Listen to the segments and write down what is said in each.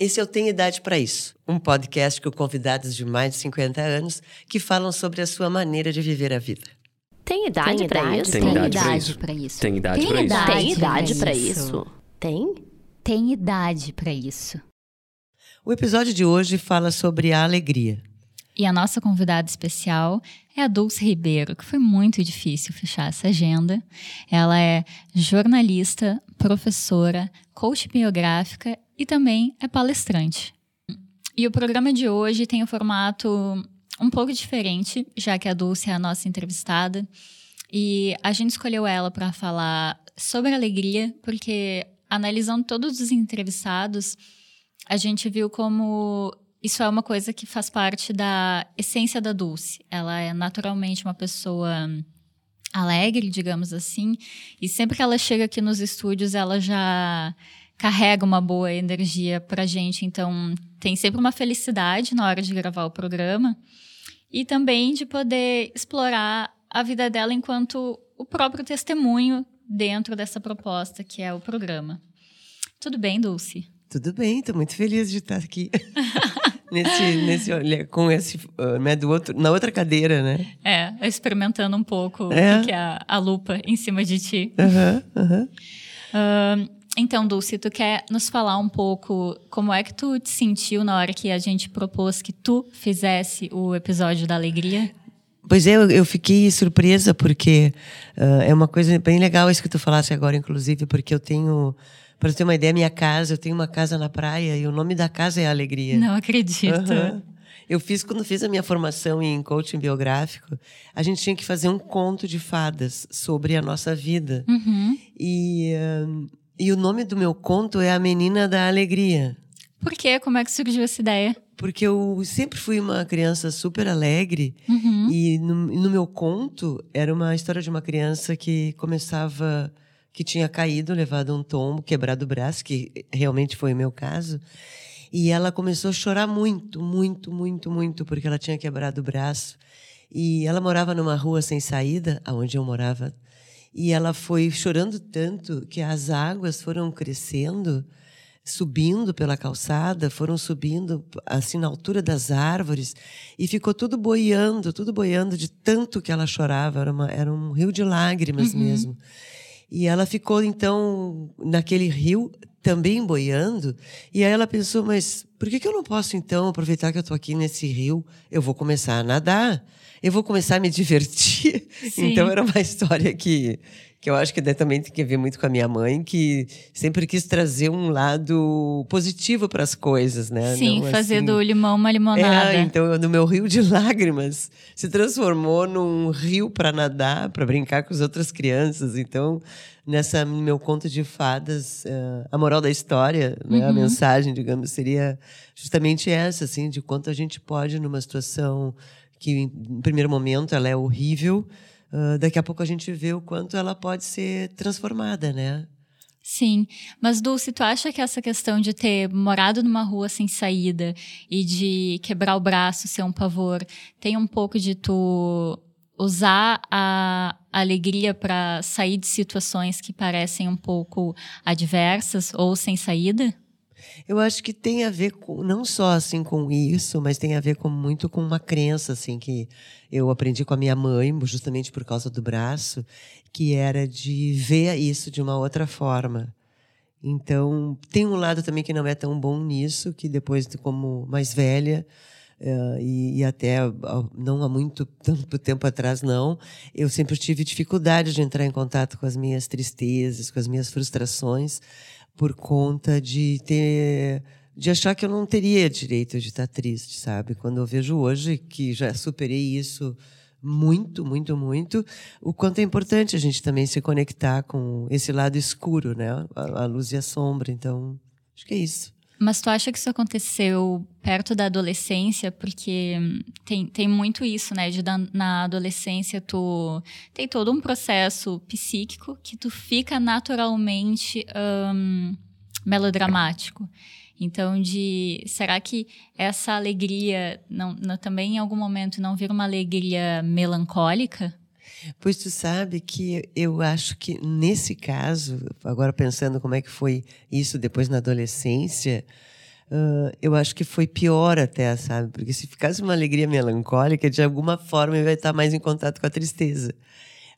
Esse Eu Tenho Idade para Isso, um podcast com convidados de mais de 50 anos que falam sobre a sua maneira de viver a vida. Tem idade para isso? Tem idade para isso. Tem idade para isso. Tem idade para isso. Tem? Tem idade para isso. O episódio de hoje fala sobre a alegria. E a nossa convidada especial é a Dulce Ribeiro, que foi muito difícil fechar essa agenda. Ela é jornalista, professora, coach biográfica e também é palestrante. E o programa de hoje tem um formato um pouco diferente, já que a Dulce é a nossa entrevistada. E a gente escolheu ela para falar sobre alegria, porque analisando todos os entrevistados, a gente viu como isso é uma coisa que faz parte da essência da Dulce. Ela é naturalmente uma pessoa alegre, digamos assim, e sempre que ela chega aqui nos estúdios, ela já carrega uma boa energia pra gente. Então, tem sempre uma felicidade na hora de gravar o programa e também de poder explorar a vida dela enquanto o próprio testemunho dentro dessa proposta que é o programa. Tudo bem, Dulce? Tudo bem, estou muito feliz de estar aqui. nesse, nesse, com esse, uh, né, do outro, na outra cadeira, né? É, experimentando um pouco é. o que é a, a lupa em cima de ti. Uhum. Uhum. Uh, então, Dulce, tu quer nos falar um pouco como é que tu te sentiu na hora que a gente propôs que tu fizesse o episódio da alegria? Pois é, eu, eu fiquei surpresa porque uh, é uma coisa bem legal isso que tu falasse agora, inclusive, porque eu tenho, para ter uma ideia, minha casa, eu tenho uma casa na praia e o nome da casa é Alegria. Não acredito. Uhum. Eu fiz quando fiz a minha formação em coaching biográfico, a gente tinha que fazer um conto de fadas sobre a nossa vida. Uhum. E uh, e o nome do meu conto é A Menina da Alegria. Por quê? Como é que surgiu essa ideia? Porque eu sempre fui uma criança super alegre. Uhum. E no, no, meu conto era uma história de uma criança que começava. que tinha caído, levado um tombo, quebrado o braço, que realmente foi o meu caso. E ela começou a chorar muito, muito, muito, muito, porque ela tinha quebrado o braço. E ela morava numa rua sem saída, aonde eu morava e ela foi chorando tanto que as águas foram crescendo, subindo pela calçada, foram subindo assim na altura das árvores e ficou tudo boiando, tudo boiando de tanto que ela chorava. Era, uma, era um rio de lágrimas uhum. mesmo. E ela ficou então naquele rio também boiando. E aí ela pensou, mas por que, que eu não posso então aproveitar que eu estou aqui nesse rio? Eu vou começar a nadar eu vou começar a me divertir. Sim. Então era uma história que, que eu acho que também tem que ver muito com a minha mãe, que sempre quis trazer um lado positivo para as coisas, né? Sim, Não, fazer assim... do limão uma limonada. É, então no meu rio de lágrimas se transformou num rio para nadar, para brincar com as outras crianças. Então nessa meu conto de fadas, uh, a moral da história, né, uhum. a mensagem, digamos, seria justamente essa, assim, de quanto a gente pode numa situação que em primeiro momento ela é horrível, uh, daqui a pouco a gente vê o quanto ela pode ser transformada, né? Sim, mas Dulce, tu acha que essa questão de ter morado numa rua sem saída e de quebrar o braço ser um pavor, tem um pouco de tu usar a alegria para sair de situações que parecem um pouco adversas ou sem saída? Eu acho que tem a ver com não só assim com isso, mas tem a ver com muito com uma crença assim que eu aprendi com a minha mãe, justamente por causa do braço, que era de ver isso de uma outra forma. Então, tem um lado também que não é tão bom nisso, que depois, como mais velha, uh, e, e, até não há muito tanto tempo atrás, não, eu sempre tive dificuldade de entrar em contato com as minhas tristezas, com as minhas frustrações, por conta de ter de achar que eu não teria direito de estar triste, sabe? Quando eu vejo hoje que já superei isso muito, muito, muito, o quanto é importante a gente também se conectar com esse lado escuro, né? A, a luz e a sombra. Então, acho que é isso. Mas tu acha que isso aconteceu perto da adolescência? Porque tem, tem muito isso, né? De na adolescência tu tem todo um processo psíquico que tu fica naturalmente melodramático. Então, de será que essa alegria não, não, também em algum momento não vira uma alegria melancólica? Pois tu sabe que eu acho que nesse caso, agora pensando como é que foi isso depois na adolescência, uh, eu acho que foi pior até, sabe? Porque se ficasse uma alegria melancólica, de alguma forma eu ia estar mais em contato com a tristeza.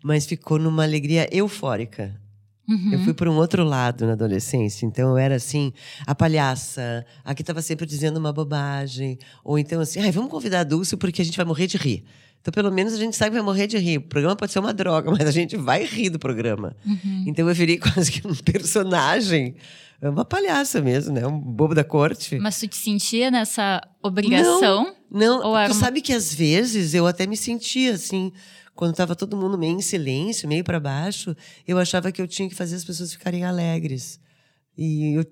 Mas ficou numa alegria eufórica. Uhum. Eu fui por um outro lado na adolescência. Então eu era assim, a palhaça, a que estava sempre dizendo uma bobagem. Ou então assim, ai, vamos convidar a Dulce porque a gente vai morrer de rir. Então, pelo menos a gente sabe que vai morrer de rir. O programa pode ser uma droga, mas a gente vai rir do programa. Uhum. Então eu virei quase que um personagem é uma palhaça mesmo, né? Um bobo da corte. Mas tu te sentia nessa obrigação? Não, não. tu uma... sabe que às vezes eu até me sentia assim, quando estava todo mundo meio em silêncio, meio para baixo, eu achava que eu tinha que fazer as pessoas ficarem alegres. E eu,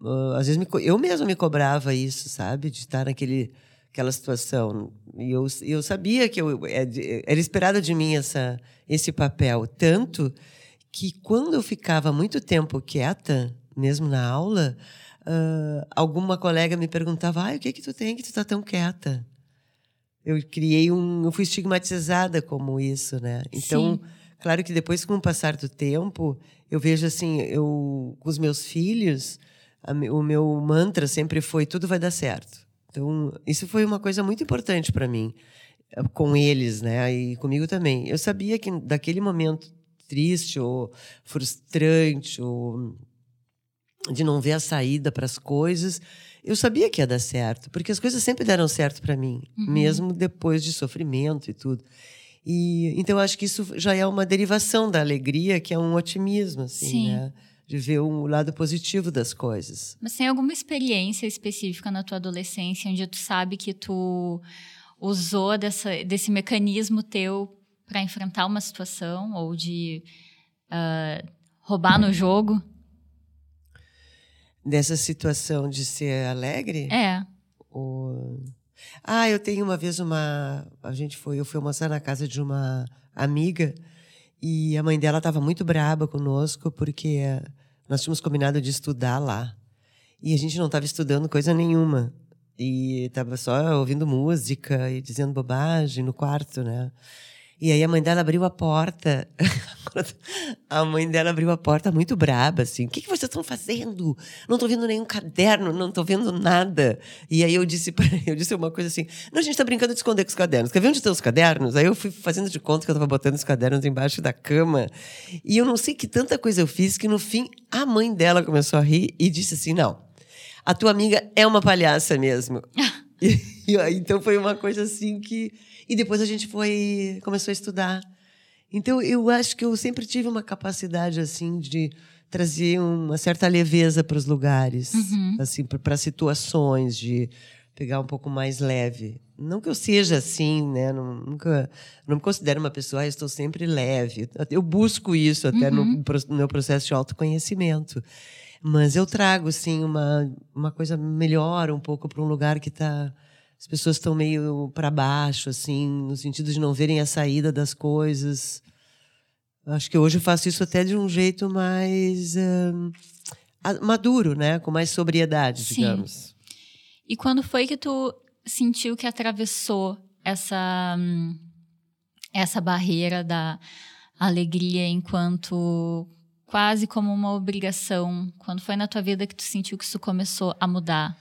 uh, às vezes me, eu mesma me cobrava isso, sabe? De estar naquele aquela situação. E eu, eu sabia que eu, é era esperado de mim essa, esse papel. Tanto que quando eu ficava muito tempo quieta, mesmo na aula, uh, alguma colega me perguntava: ah, o que que tu tem que tu está tão quieta? Eu criei um, eu fui estigmatizada como isso, né? Então, Sim. claro que depois com o passar do tempo, eu vejo assim, eu com os meus filhos, a, o meu mantra sempre foi tudo vai dar certo. Então, isso foi uma coisa muito importante para mim eh, com eles, né? E comigo também. Eu sabia que daquele momento triste ou frustrante ou de não ver a saída para as coisas, eu sabia que ia dar certo, porque as coisas sempre deram certo para mim, uhum. mesmo depois de sofrimento e tudo. E então eu acho que isso já é uma derivação da alegria, que é um otimismo, assim, Sim. né? De ver o um lado positivo das coisas. Mas tem alguma experiência específica na tua adolescência onde tu sabe que tu usou dessa, desse mecanismo teu para enfrentar uma situação ou de uh, roubar no jogo? Dessa situação de ser alegre? É. Ou... Ah, eu tenho uma vez uma. A gente foi, eu fui almoçar na casa de uma amiga e a mãe dela estava muito braba conosco porque nós tínhamos combinado de estudar lá e a gente não estava estudando coisa nenhuma e estava só ouvindo música e dizendo bobagem no quarto, né? E aí a mãe dela abriu a porta. a mãe dela abriu a porta muito braba, assim. O que, que vocês estão fazendo? Não estou vendo nenhum caderno, não estou vendo nada. E aí eu disse para eu disse uma coisa assim: não, a gente está brincando de esconder com os cadernos. Quer ver onde estão os cadernos? Aí eu fui fazendo de conta que eu estava botando os cadernos embaixo da cama. E eu não sei que tanta coisa eu fiz que no fim a mãe dela começou a rir e disse assim: não, a tua amiga é uma palhaça mesmo. e, então foi uma coisa assim que e depois a gente foi começou a estudar. Então eu acho que eu sempre tive uma capacidade assim de trazer uma certa leveza para os lugares, uhum. assim para situações de pegar um pouco mais leve. Não que eu seja assim, né? Não, nunca, não me considero uma pessoa, ah, estou sempre leve. Eu busco isso até uhum. no, no meu processo de autoconhecimento. Mas eu trago, sim, uma, uma coisa melhor um pouco para um lugar que está as pessoas estão meio para baixo, assim, no sentido de não verem a saída das coisas. Acho que hoje eu faço isso até de um jeito mais uh, maduro, né? Com mais sobriedade, Sim. digamos. E quando foi que tu sentiu que atravessou essa essa barreira da alegria enquanto quase como uma obrigação? Quando foi na tua vida que tu sentiu que isso começou a mudar?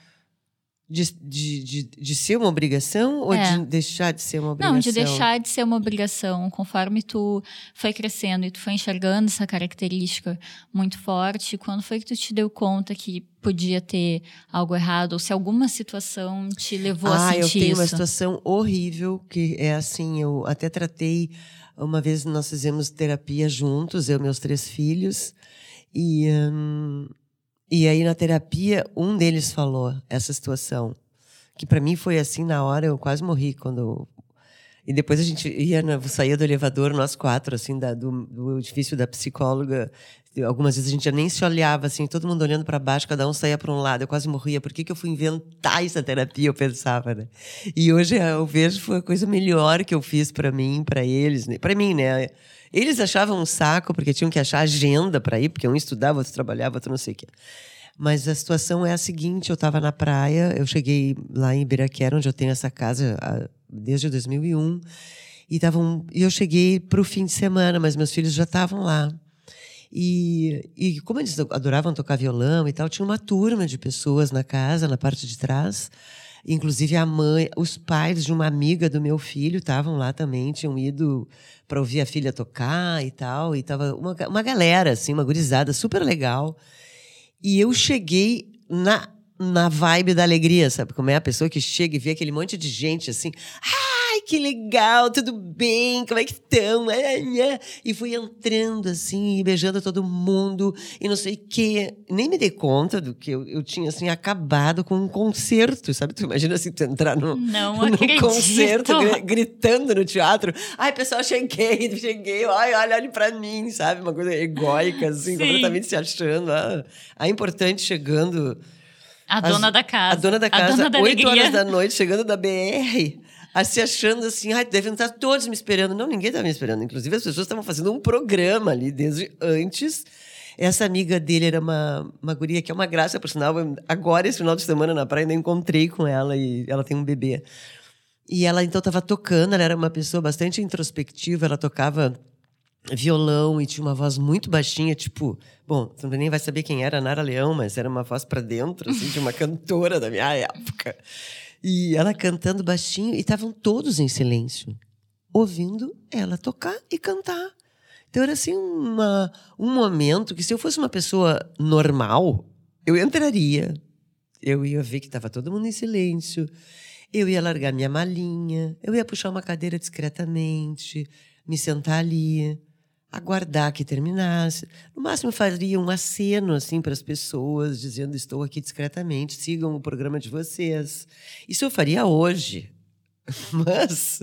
De, de, de, de, ser uma obrigação ou é. de deixar de ser uma obrigação? Não, de deixar de ser uma obrigação. Conforme tu foi crescendo e tu foi enxergando essa característica muito forte, quando foi que tu te deu conta que podia ter algo errado? Ou se alguma situação te levou ah, a sentir isso? Ah, eu tenho isso? uma situação horrível, que é assim, eu até tratei... Uma vez nós fizemos terapia juntos, eu e meus três filhos, e... Hum, e aí na terapia, um deles falou essa situação. Que para mim foi assim, na hora eu quase morri quando. E depois a gente ia, na, saía do elevador, nós quatro, assim, da, do, do edifício da psicóloga. Algumas vezes a gente já nem se olhava, assim, todo mundo olhando para baixo, cada um saía para um lado. Eu quase morria. Por que, que eu fui inventar essa terapia? Eu pensava, né? E hoje eu vejo foi a coisa melhor que eu fiz para mim, para eles, né? para mim, né? Eles achavam um saco, porque tinham que achar agenda para ir, porque um estudava, outro trabalhava, outro não sei o quê. Mas a situação é a seguinte: eu estava na praia, eu cheguei lá em Ibiraquera, onde eu tenho essa casa desde 2001, e, tavam, eu cheguei para o fim de semana, mas meus filhos já estavam lá. E, e como eles adoravam tocar violão e tal, tinha uma turma de pessoas na casa, na parte de trás. Inclusive a mãe, os pais de uma amiga do meu filho estavam lá também, tinham ido para ouvir a filha tocar e tal. E tava uma, uma galera, assim, uma gurizada super legal. E eu cheguei na, na vibe da alegria, sabe? Como é a pessoa que chega e vê aquele monte de gente assim. Ai, que legal, tudo bem, como é que estão? E fui entrando assim, e beijando todo mundo, e não sei o quê. Nem me dei conta do que eu, eu tinha assim, acabado com um concerto, sabe? Tu imagina assim, tu entrar no, não no concerto, gritando no teatro. Ai, pessoal, cheguei, cheguei, ai, olha, olhe pra mim, sabe? Uma coisa egóica, assim, Sim. completamente se achando. Ah, a importante chegando. A dona da casa. A dona da casa, oito horas da noite, chegando da BR se achando assim, ai, devem estar todos me esperando. Não, ninguém estava me esperando. Inclusive, as pessoas estavam fazendo um programa ali desde antes. Essa amiga dele era uma, uma guria que é uma graça, por sinal. Agora, esse final de semana na praia, ainda encontrei com ela e ela tem um bebê. E ela então estava tocando, ela era uma pessoa bastante introspectiva, ela tocava violão e tinha uma voz muito baixinha, tipo, bom, você nem vai saber quem era Nara Leão, mas era uma voz para dentro, assim, de uma cantora da minha época. E ela cantando baixinho e estavam todos em silêncio, ouvindo ela tocar e cantar. Então era assim uma, um momento que se eu fosse uma pessoa normal, eu entraria. Eu ia ver que estava todo mundo em silêncio. Eu ia largar minha malinha, eu ia puxar uma cadeira discretamente, me sentar ali aguardar que terminasse. No máximo faria um aceno assim para as pessoas, dizendo estou aqui discretamente, sigam o programa de vocês. Isso eu faria hoje. Mas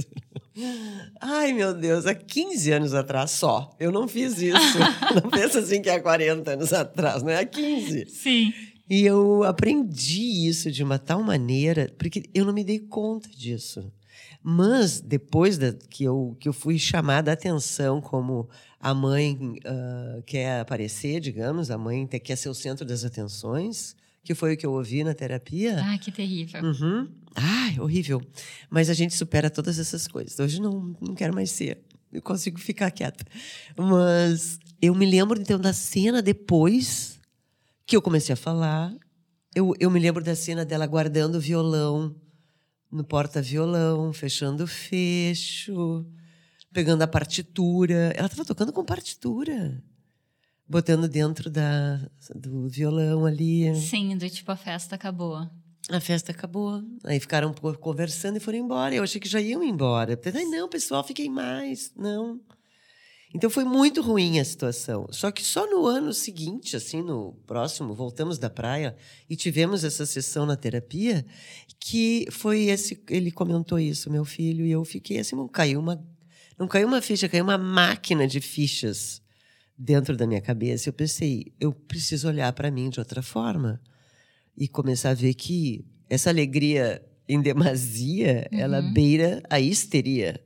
ai meu Deus, há 15 anos atrás só, eu não fiz isso. não pensa assim que há 40 anos atrás, não é há 15. Sim. E eu aprendi isso de uma tal maneira, porque eu não me dei conta disso. Mas depois da, que, eu, que eu fui chamada a atenção como a mãe uh, quer aparecer, digamos, a mãe quer ser o centro das atenções, que foi o que eu ouvi na terapia. Ah, que terrível. Uhum. Ai, horrível. Mas a gente supera todas essas coisas. Hoje não, não quero mais ser. Eu consigo ficar quieta. Mas eu me lembro, então, da cena depois que eu comecei a falar. Eu, eu me lembro da cena dela guardando o violão no porta-violão, fechando o fecho pegando a partitura. Ela estava tocando com partitura. Botando dentro da, do violão ali. Sim, do tipo, a festa acabou. A festa acabou. Aí ficaram pouco conversando e foram embora. Eu achei que já iam embora. Ai, não, pessoal, fiquem mais. Não. Então foi muito ruim a situação. Só que só no ano seguinte, assim, no próximo, voltamos da praia e tivemos essa sessão na terapia, que foi esse. Ele comentou isso, meu filho, e eu fiquei assim, caiu uma não caiu uma ficha, caiu uma máquina de fichas dentro da minha cabeça. Eu pensei, eu preciso olhar para mim de outra forma e começar a ver que essa alegria em demasia, uhum. ela beira a histeria.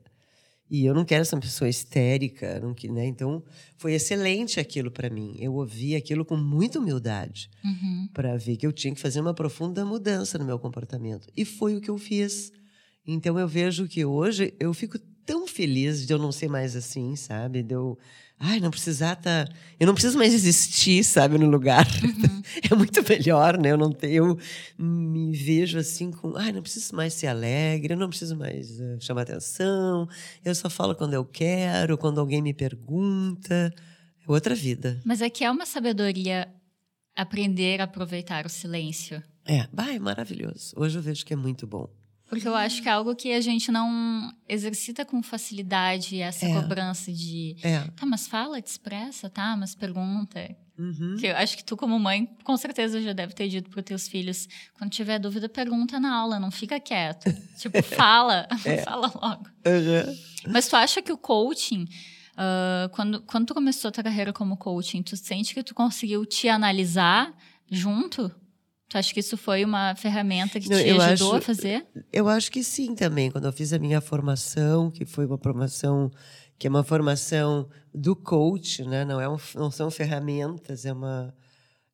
E eu não quero ser uma pessoa histérica, não, né? Então, foi excelente aquilo para mim. Eu ouvi aquilo com muita humildade uhum. para ver que eu tinha que fazer uma profunda mudança no meu comportamento. E foi o que eu fiz. Então, eu vejo que hoje eu fico tão feliz de eu não ser mais assim, sabe? De eu. Ai, não precisar tá. Eu não preciso mais existir, sabe, no lugar. Uhum. É muito melhor, né? Eu não tenho. Eu me vejo assim com. Ai, não preciso mais ser alegre, eu não preciso mais uh, chamar atenção. Eu só falo quando eu quero, quando alguém me pergunta. É outra vida. Mas é que é uma sabedoria aprender a aproveitar o silêncio. É, vai, é maravilhoso. Hoje eu vejo que é muito bom. Porque eu acho que é algo que a gente não exercita com facilidade essa é. cobrança de é. tá, mas fala, te expressa, tá, mas pergunta. Uhum. Que eu acho que tu, como mãe, com certeza já deve ter dito para os teus filhos: quando tiver dúvida, pergunta na aula, não fica quieto. tipo, fala, é. fala logo. Uhum. Mas tu acha que o coaching. Uh, quando, quando tu começou a tua carreira como coaching, tu sente que tu conseguiu te analisar junto Tu acha que isso foi uma ferramenta que Não, te ajudou acho, a fazer? Eu acho que sim também. Quando eu fiz a minha formação, que foi uma formação que é uma formação do coach, né? Não é um, não são ferramentas, é uma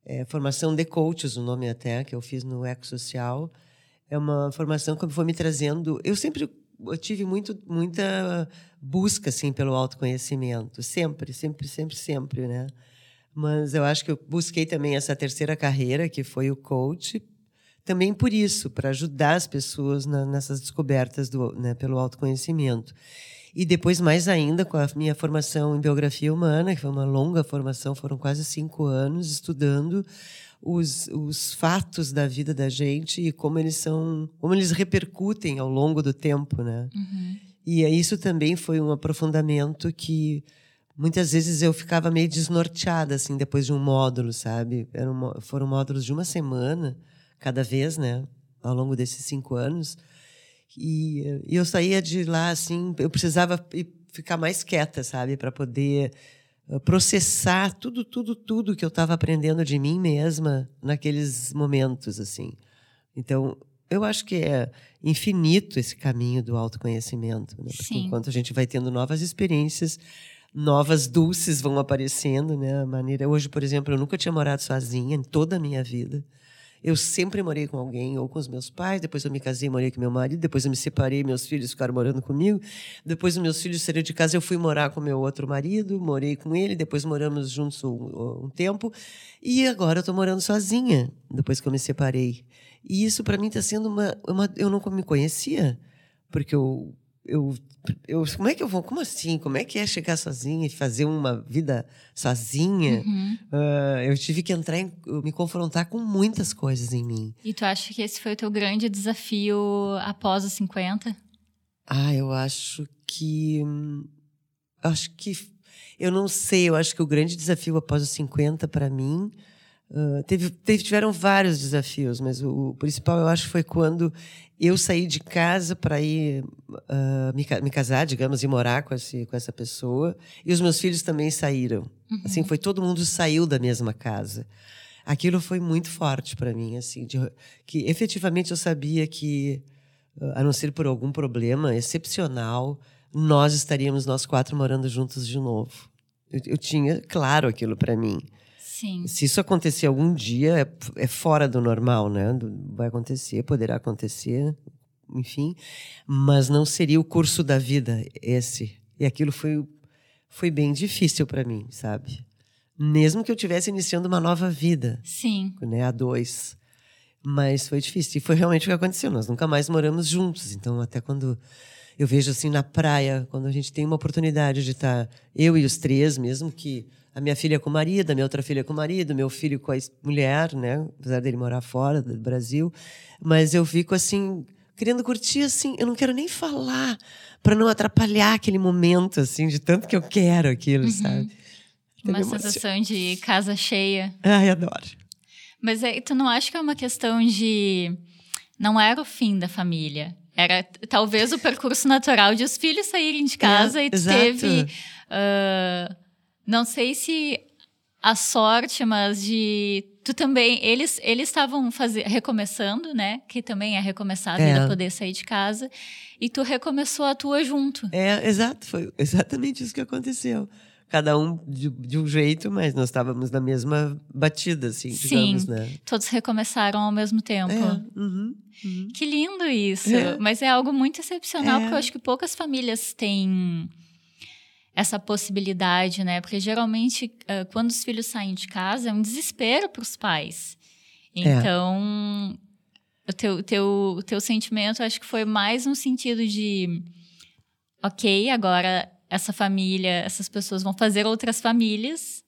é, formação de coaches, o nome até que eu fiz no Eco Social. É uma formação que foi me trazendo. Eu sempre eu tive muito muita busca assim pelo autoconhecimento, sempre, sempre, sempre, sempre, né? Mas eu acho que eu busquei também essa terceira carreira, que foi o coach, também por isso, para ajudar as pessoas na, nessas descobertas do, né, pelo autoconhecimento. E depois, mais ainda, com a minha formação em biografia humana, que foi uma longa formação, foram quase cinco anos estudando os, os fatos da vida da gente e como eles são, como eles repercutem ao longo do tempo, né? Uhum. E isso também foi um aprofundamento que muitas vezes eu ficava meio desnorteada assim depois de um módulo, sabe? Eram, foram módulos de uma semana cada vez, né? Ao longo desses cinco anos. E, e eu saía de lá assim, eu precisava ficar mais quieta, sabe, para poder eh, processar tudo, tudo, tudo que eu estava aprendendo de mim mesma naqueles momentos, assim. Então, eu acho que é infinito esse caminho do autoconhecimento, né? Porque Sim. enquanto a gente vai tendo novas experiências, novas dulces vão aparecendo, né? A maneira hoje, por exemplo, eu nunca tinha morado sozinha em toda a minha vida. Eu sempre morei com alguém, ou com os meus pais, depois eu me casei, morei com meu marido, depois eu me separei, meus filhos ficaram morando comigo. Depois meus filhos saíram de casa, eu fui morar com meu outro marido, morei com ele, depois moramos juntos um, um tempo. E agora eu estou morando sozinha, depois que eu me separei. E isso para mim está sendo uma, uma. Eu não me conhecia, porque eu eu, eu, como é que eu vou? Como assim? Como é que é chegar sozinha e fazer uma vida sozinha? Uhum. Uh, eu tive que entrar, em, me confrontar com muitas coisas em mim. E tu acha que esse foi o teu grande desafio após os 50? Ah, eu acho que. Acho que. Eu não sei, eu acho que o grande desafio após os 50 para mim. Uh, teve, teve, tiveram vários desafios, mas o, o, principal eu acho foi quando eu saí de casa para ir uh, me, me, casar, digamos, e morar com, esse, com essa pessoa. E os meus filhos também saíram. Uhum. Assim, foi todo mundo saiu da mesma casa. Aquilo foi muito forte para mim, assim, de, que efetivamente eu sabia que, uh, a não ser por algum problema excepcional, nós estaríamos nós quatro morando juntos de novo. Eu, eu tinha claro aquilo para mim. Sim. Se isso acontecer algum dia, é, é fora do normal, né? Vai acontecer, poderá acontecer, enfim. Mas não seria o curso da vida esse. E aquilo foi, foi bem difícil para mim, sabe? Mesmo que eu tivesse iniciando uma nova vida. Sim. Né, a dois. Mas foi difícil. E foi realmente o que aconteceu. Nós nunca mais moramos juntos. Então, até quando eu vejo assim na praia, quando a gente tem uma oportunidade de estar eu e os três, mesmo que a minha filha com o marido, a minha outra filha com o marido, meu filho com a mulher, né? Apesar dele morar fora do Brasil, mas eu fico assim querendo curtir assim, eu não quero nem falar para não atrapalhar aquele momento assim, de tanto que eu quero aquilo, uhum. sabe? Uma sensação de casa cheia. Ai, adoro. Mas aí, tu não acha que é uma questão de não era o fim da família? Era talvez o percurso natural de os filhos saírem de casa é, e teve uh, não sei se a sorte, mas de tu também eles eles estavam recomeçando, né? Que também é recomeçar a vida, É. poder sair de casa, e tu recomeçou a tua junto. É, exato, foi exatamente isso que aconteceu. Cada um de, de um jeito, mas nós estávamos na mesma batida, assim, Sim. digamos, né? Todos recomeçaram ao mesmo tempo. É, uhum, uhum. Que lindo isso. É. Mas é algo muito excepcional, É. porque eu acho que poucas famílias têm essa possibilidade, né? Porque geralmente, quando os filhos saem de casa, é um desespero para os pais. Então, o teu, teu, teu sentimento, acho que foi mais no sentido de: ok, agora essa família, essas pessoas vão fazer outras famílias.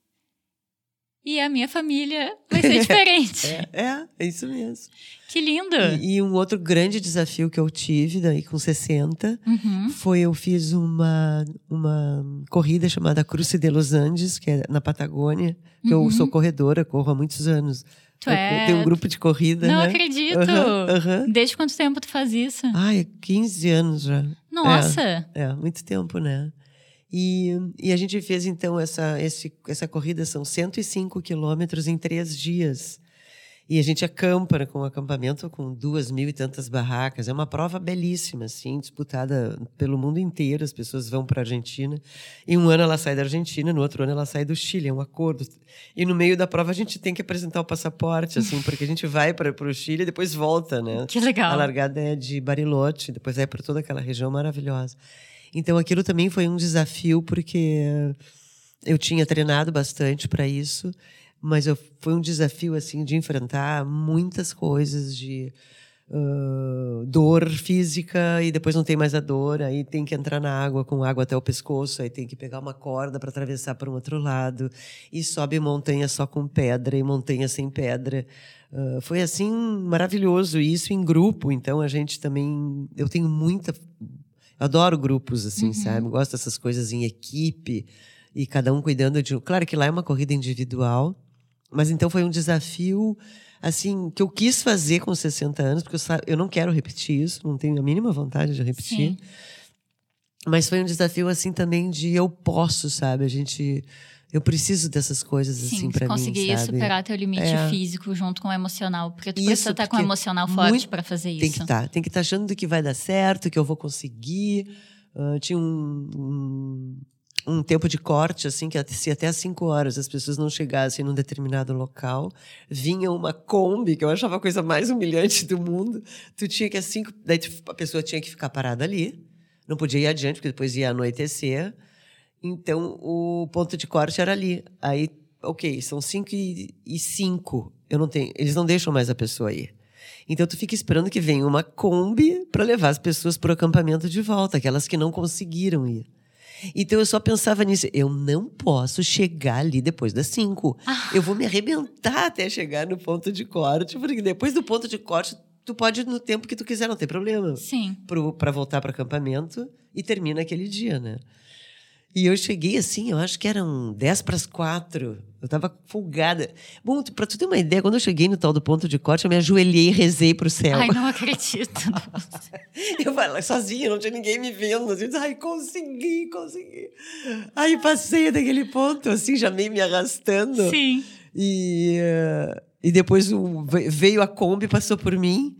E a minha família vai ser diferente. É, é, é isso mesmo. Que lindo! E, e um outro grande desafio que eu tive daí com 60 Uhum. foi eu fiz uma, uma corrida chamada Cruce de los Andes, que é na Patagônia, que Uhum. eu sou corredora, corro há muitos anos. Tu Eu é- tenho um grupo de corrida, Não né? acredito! Aham. Desde quanto tempo tu faz isso? Ai, 15 anos já. Nossa! É, muito tempo, né? E, e a gente fez, então, essa, esse, essa corrida, são 105 quilômetros em três dias. E a gente acampa com um acampamento com duas mil e tantas barracas. É uma prova belíssima, assim, disputada pelo mundo inteiro. As pessoas vão para a Argentina. E um ano ela sai da Argentina, no outro ano ela sai do Chile. É um acordo. E no meio da prova a gente tem que apresentar o passaporte, assim, porque a gente vai para o Chile e depois volta, né? Que legal! A largada é de Bariloche, depois é para toda aquela região maravilhosa. Então aquilo também foi um desafio porque Eu tinha treinado bastante para isso, mas eu, foi um desafio assim de enfrentar muitas coisas de uh, dor física e depois não tem mais a dor, aí tem que entrar na água com água até o pescoço, aí tem que pegar uma corda para atravessar para um outro lado e sobe montanha só com pedra e montanha sem pedra. Uh, foi assim maravilhoso isso em grupo, então a gente também eu tenho muita adoro grupos assim, uhum. sabe? Gosto dessas coisas em equipe e cada um cuidando de. Claro que lá é uma corrida individual, mas então foi um desafio assim que eu quis fazer com 60 anos, porque eu, eu não quero repetir isso, não tenho a mínima vontade de repetir. Sim. Mas foi um desafio assim também de eu posso, sabe? A gente eu preciso dessas coisas Sim, assim para mim, conseguir superar teu limite é. físico junto com o emocional, porque tu isso, precisa estar com o emocional forte para fazer isso. Tem que estar, tá, tem que estar tá achando que vai dar certo, que eu vou conseguir. Uh, tinha um, um um tempo de corte, assim, que se até às 5 horas as pessoas não chegassem num determinado local, vinha uma Kombi, que eu achava a coisa mais humilhante do mundo. Tu tinha que, às 5, daí a pessoa tinha que ficar parada ali, não podia ir adiante, porque depois ia anoitecer. Então, o ponto de corte era ali. Aí, ok, são 5 e 5. Eu não tenho, eles não deixam mais a pessoa ir. Então tu fica esperando que venha uma Kombi para levar as pessoas para o acampamento de volta, aquelas que não conseguiram ir. Então eu só pensava nisso. Eu não posso chegar ali depois das cinco. Ah. Eu vou me arrebentar até chegar no ponto de corte, porque depois do ponto de corte, tu pode ir no tempo que tu quiser, não tem problema. Sim. Para voltar para acampamento e termina aquele dia, né? E eu cheguei assim, eu acho que eram 10 para as 4. Eu tava folgada. Bom, para tu ter uma ideia, quando eu cheguei no tal do ponto de corte, eu me ajoelhei e rezei pro céu. Ai, não acredito. eu falei sozinha, não tinha ninguém me vendo. Assim, Ai, consegui, consegui. Aí passei daquele ponto, assim, já meio me arrastando. Sim. E, uh, e depois veio a Kombi, passou por mim.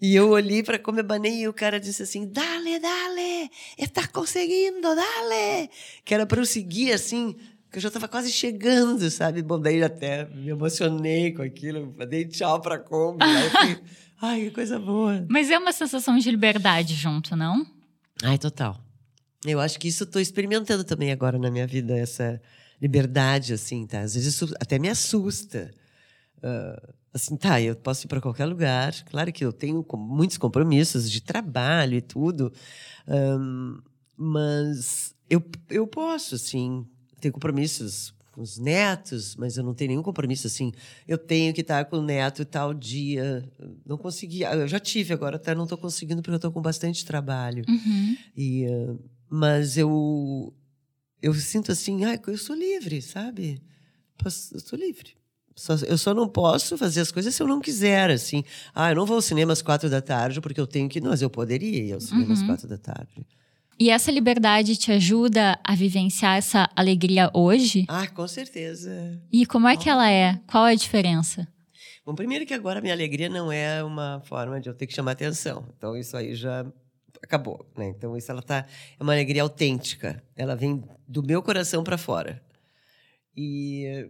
E eu olhei para Comebanei e o cara disse assim: Dale, dale, está conseguindo, dale. Que era para eu seguir assim, que eu já estava quase chegando, sabe? Bom, daí até me emocionei com aquilo, dei tchau para Kombi. aí fui, ai, que coisa boa. Mas é uma sensação de liberdade junto, não? Ai, total. Eu acho que isso eu estou experimentando também agora na minha vida, essa liberdade, assim, tá? Às vezes isso até me assusta. Uh, assim, tá, eu posso ir para qualquer lugar. Claro que eu tenho muitos compromissos de trabalho e tudo, um, mas eu, eu posso, assim, ter compromissos com os netos, mas eu não tenho nenhum compromisso assim. Eu tenho que estar com o neto tal dia. Não consegui. Ah, eu já tive, agora até não estou conseguindo porque eu estou com bastante trabalho. Uhum. E, uh, mas eu eu sinto assim, ah, eu sou livre, sabe? Eu sou livre. Só, eu só não posso fazer as coisas se eu não quiser, assim. Ah, eu não vou ao cinema às quatro da tarde porque eu tenho que. Não, mas eu poderia ir ao cinema uhum. às quatro da tarde. E essa liberdade te ajuda a vivenciar essa alegria hoje? Ah, com certeza. E como é que ela é? Qual é a diferença? Bom, primeiro que agora a minha alegria não é uma forma de eu ter que chamar atenção. Então isso aí já acabou, né? Então isso ela tá é uma alegria autêntica. Ela vem do meu coração para fora. E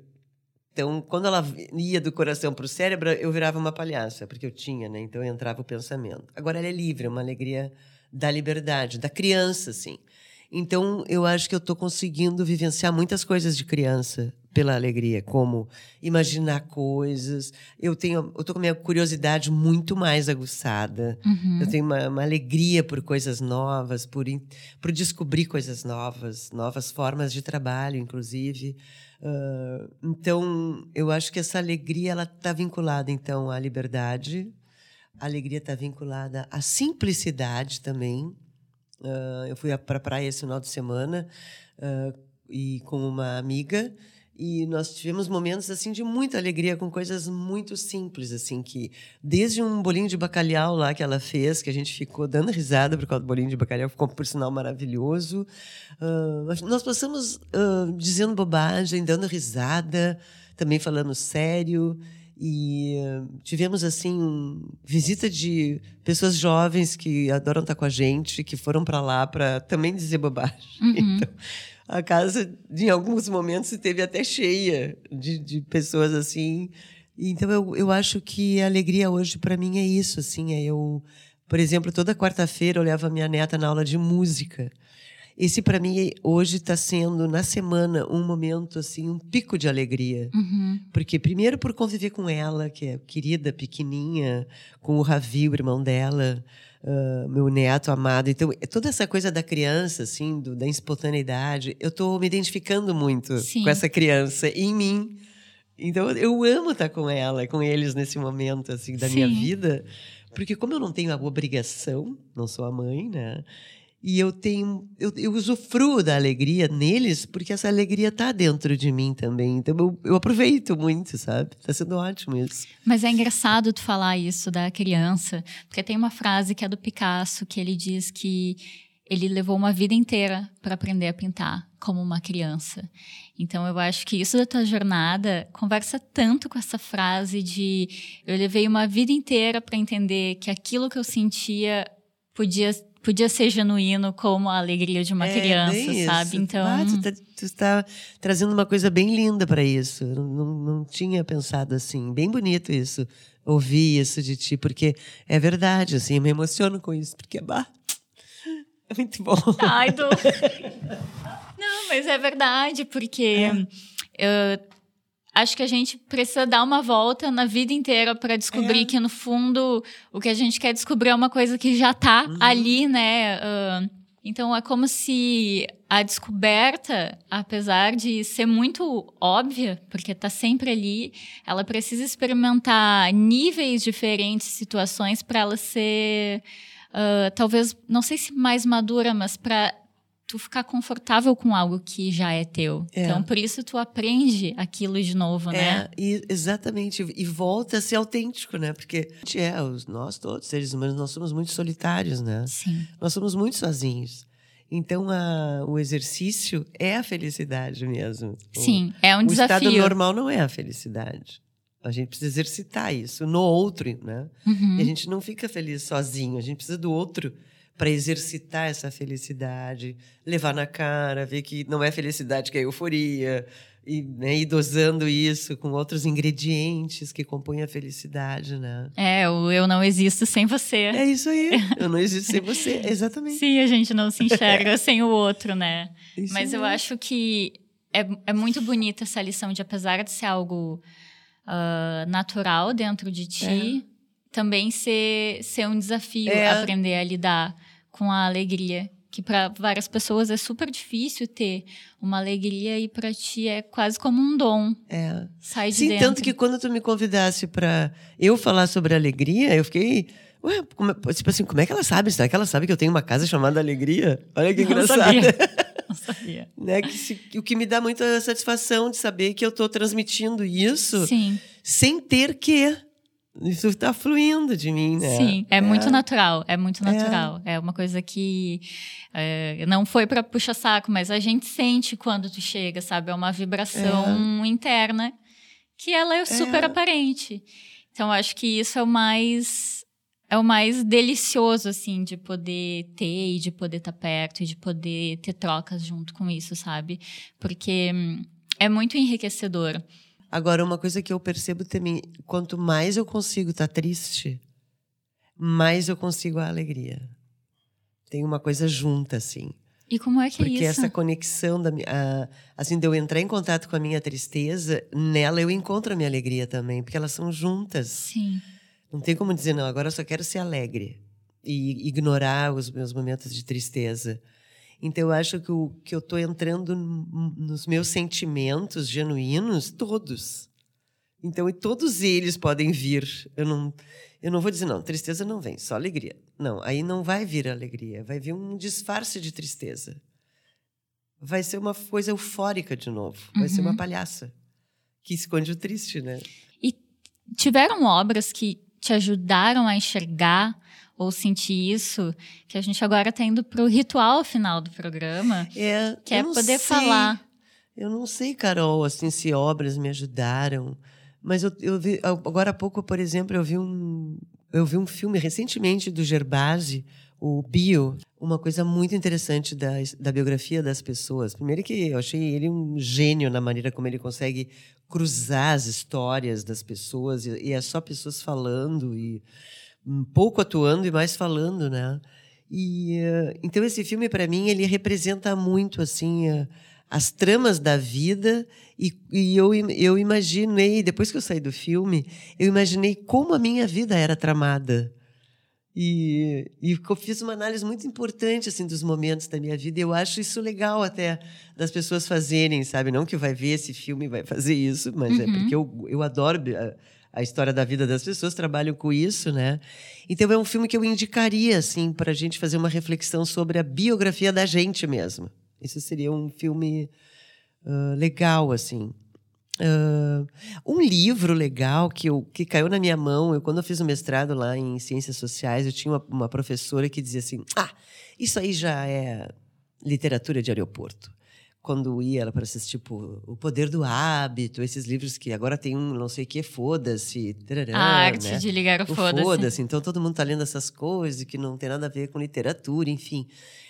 então, quando ela ia do coração para o cérebro, eu virava uma palhaça, porque eu tinha, né? Então entrava o pensamento. Agora ela é livre, é uma alegria da liberdade, da criança, assim. Então, eu acho que eu estou conseguindo vivenciar muitas coisas de criança pela alegria, como imaginar coisas. Eu tenho, eu tô com a minha curiosidade muito mais aguçada. Uhum. Eu tenho uma, uma, alegria por coisas novas, por, por descobrir coisas novas, novas formas de trabalho, inclusive. Uh, então, eu acho que essa alegria ela está vinculada então à liberdade, a alegria está vinculada à simplicidade também. Uh, eu fui para a praia esse final de semana uh, e com uma amiga e nós tivemos momentos assim de muita alegria com coisas muito simples assim que desde um bolinho de bacalhau lá que ela fez que a gente ficou dando risada por causa do bolinho de bacalhau ficou por sinal maravilhoso. Uh, nós passamos uh, dizendo bobagem dando risada também falando sério e tivemos assim visita de pessoas jovens que adoram estar com a gente que foram para lá para também dizer bobagem uhum. então, a casa, em alguns momentos, esteve até cheia de, de pessoas assim. Então, eu, eu acho que a alegria hoje, para mim, é isso. Assim, é eu, por exemplo, toda quarta-feira eu levo a minha neta na aula de música. Esse para mim hoje está sendo na semana um momento assim um pico de alegria Uhum. porque primeiro por conviver com ela que é querida pequenininha com o Ravi o irmão dela ah, meu neto amado então é toda essa coisa da criança assim do, da espontaneidade eu estou me identificando muito Sim. com essa criança em mim então eu amo estar com ela com eles nesse momento assim da minha Sim. vida porque como eu não tenho a obrigação não sou a mãe né e eu tenho, eu, eu usufruo da alegria neles, porque essa alegria tá dentro de mim também. Então eu, eu aproveito muito, sabe? Tá sendo ótimo isso. Mas é engraçado tu falar isso da criança, porque tem uma frase que é do Picasso que ele diz que ele levou uma vida inteira para aprender a pintar como uma criança. Então eu acho que isso da tua jornada conversa tanto com essa frase de eu levei uma vida inteira para entender que aquilo que eu sentia podia podia ser genuíno como a alegria de uma É, criança, sabe? Então Ah, tu, tá, tu está trazendo uma coisa bem linda para isso. Eu Não, não, não tinha pensado assim. Bem bonito isso. Ouvir isso de ti, porque é verdade, assim, eu me emociono com isso, porque bah, é muito bom. Ai, Du. Não, mas é verdade, porque eu acho que a gente precisa dar uma volta na vida inteira para descobrir É. que, no fundo, o que a gente quer descobrir é uma coisa que já tá Uhum. ali, né? Ah, então é como se a descoberta, apesar de ser muito óbvia, porque tá sempre ali, ela precisa experimentar níveis diferentes, situações para ela ser ah, talvez, não sei se mais madura, mas para tu ficar confortável com algo que já é teu. É. Então, por isso tu aprende aquilo de novo, né? É, e, exatamente. E volta a ser autêntico, né? Porque a gente é, os, nós todos, seres humanos, nós somos muito solitários, né? Sim. Nós somos muito sozinhos. Então, a, o exercício é a felicidade mesmo. O- Sim, é um o estado desafio. normal não é a felicidade. A gente precisa exercitar isso no outro, né? Uhum. E a gente não fica feliz sozinho, a gente precisa do outro para exercitar essa felicidade, levar na cara, ver que não é felicidade, que é euforia, e né, ir dosando isso com outros ingredientes que compõem a felicidade, né? É, o eu não existo sem você. É isso aí. Eu não existo sem você, exatamente. Sim, a gente não se enxerga sem o outro, né? Isso Mas eu aí. acho que é, é muito bonita essa lição de, apesar de ser algo ah, natural dentro de ti, também ser, ser um desafio É. aprender a lidar com a alegria. Que para várias pessoas é super difícil ter uma alegria e para ti é quase como um dom. É. Sai de Sim, dentro. tanto que quando tu me convidasse para eu falar sobre alegria, eu fiquei. Ué, como é- tipo assim, como é que ela sabe? Será que ela sabe que eu tenho uma casa chamada Alegria? Olha que Não engraçado. sabia. Não sabia. né? que se- o que me dá muita satisfação de saber que eu estou transmitindo isso Sim, sem ter que. Isso está fluindo de mim, né? sim. É, muito natural. É muito natural. É, uma coisa que é, não foi para puxar saco, mas a gente sente quando tu chega, sabe? É uma vibração interna que ela é super aparente. Então, acho que isso é o mais é o mais delicioso assim de poder ter e de poder estar perto e de poder ter trocas junto com isso, sabe? Porque hum, é muito enriquecedor. Agora, uma coisa que eu percebo também, quanto mais eu consigo estar triste, mais eu consigo a alegria. Tem uma coisa junta, assim. E como é que Porque é isso? essa conexão, da, a- assim, de eu entrar em contato com a minha tristeza, nela eu encontro a minha alegria também, porque elas são juntas. Sim. Não tem como dizer, não, agora eu só quero ser alegre e ignorar os meus momentos de tristeza. Então, eu acho que, o, que eu estou entrando nos meus sentimentos genuínos, todos. Então, e todos eles podem vir. Eu não, eu não vou dizer, não, tristeza não vem, só alegria. Não, aí não vai vir alegria, vai vir um disfarce de tristeza. Vai ser uma coisa eufórica de novo, vai ser uma palhaça que esconde o triste, né? Tiveram obras que te ajudaram a enxergar ou sentir isso, que a gente agora está indo para o ritual final do programa, É, que é poder sei. falar. Eu não sei, Carol, assim, se obras me ajudaram. Mas eu, eu vi, agora há pouco, por exemplo, eu vi um, eu vi um filme recentemente do Gerbasi, o Bio, uma coisa muito interessante da, da biografia das pessoas. Primeiro que eu achei ele um gênio na maneira como ele consegue cruzar as histórias das pessoas e, e é só pessoas falando e pouco atuando e mais falando, né? E uh, então esse filme para mim ele representa muito assim uh, as tramas da vida e, e, eu eu imaginei depois que eu saí do filme eu imaginei como a minha vida era tramada e, e eu fiz uma análise muito importante assim dos momentos da minha vida. E eu acho isso legal até das pessoas fazerem, sabe? Não que vai ver esse filme e vai fazer isso, mas é uhum. é porque eu, eu adoro a, história da vida das pessoas, trabalho com isso, né? Então é um filme que eu indicaria assim para a gente fazer uma reflexão sobre a biografia da gente mesmo. Isso seria um filme uh, legal assim. Uh, um livro legal que, eu, que caiu na minha mão, eu, quando eu fiz o mestrado lá em Ciências Sociais, eu tinha uma, uma professora que dizia assim: Ah, isso aí já é literatura de aeroporto quando ia ela para esses tipo O Poder do Hábito, esses livros que agora tem um não sei o que, foda-se. A arte né? de ligar o, o foda-se. Foda então todo mundo está lendo essas coisas que não tem nada a ver com literatura, enfim.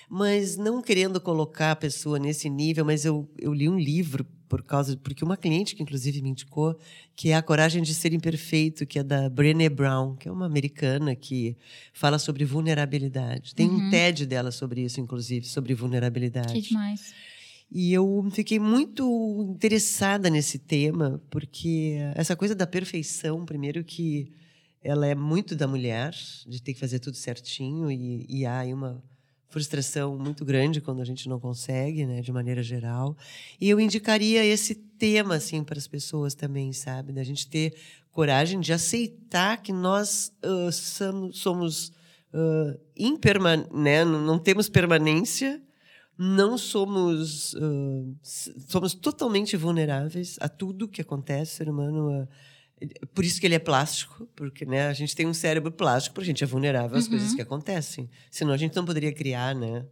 Mas não querendo colocar a pessoa nesse nível, mas eu, eu li um livro por causa porque uma cliente que inclusive me indicou que é a coragem de ser imperfeito que é da Brené Brown que é uma americana que fala sobre vulnerabilidade tem uhum. um TED dela sobre isso inclusive sobre vulnerabilidade que demais e eu fiquei muito interessada nesse tema porque essa coisa da perfeição primeiro que ela é muito da mulher de ter que fazer tudo certinho e, e há aí uma frustração muito grande quando a gente não consegue, né, de maneira geral. E eu indicaria esse tema assim para as pessoas também, sabe, da gente ter coragem de aceitar que nós uh, somos, somos uh, imperman né, não temos permanência, não somos uh, somos totalmente vulneráveis a tudo que acontece, ser humano uh, por isso que ele é plástico, porque né, a gente tem um cérebro plástico, porque a gente é vulnerável às uhum. coisas que acontecem. Senão a gente não poderia criar, né?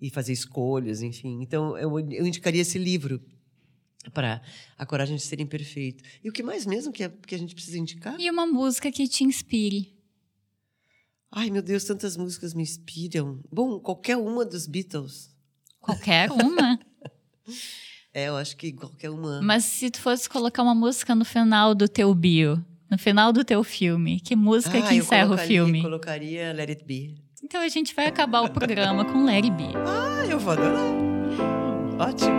E fazer escolhas, enfim. Então, eu, eu indicaria esse livro para A Coragem de Ser Imperfeito. E o que mais mesmo que, é, que a gente precisa indicar? E uma música que te inspire. Ai, meu Deus, tantas músicas me inspiram. Bom, qualquer uma dos Beatles. Qualquer uma? É, eu acho que qualquer uma. Mas se tu fosse colocar uma música no final do teu bio, no final do teu filme, que música ah, que encerra o filme? Eu colocaria Let It Be. Então a gente vai acabar o programa com Let It Be. Ah, eu vou adorar. Ótimo.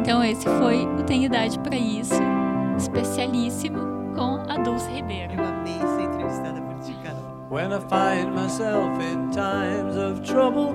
Então esse foi o Tem Idade para Isso, especialíssimo com a Dulce Ribeiro. Eu amei ser entrevistada por ti, Carol. When I find myself in times of trouble,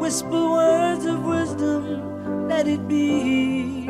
whisper words of wisdom, let it be.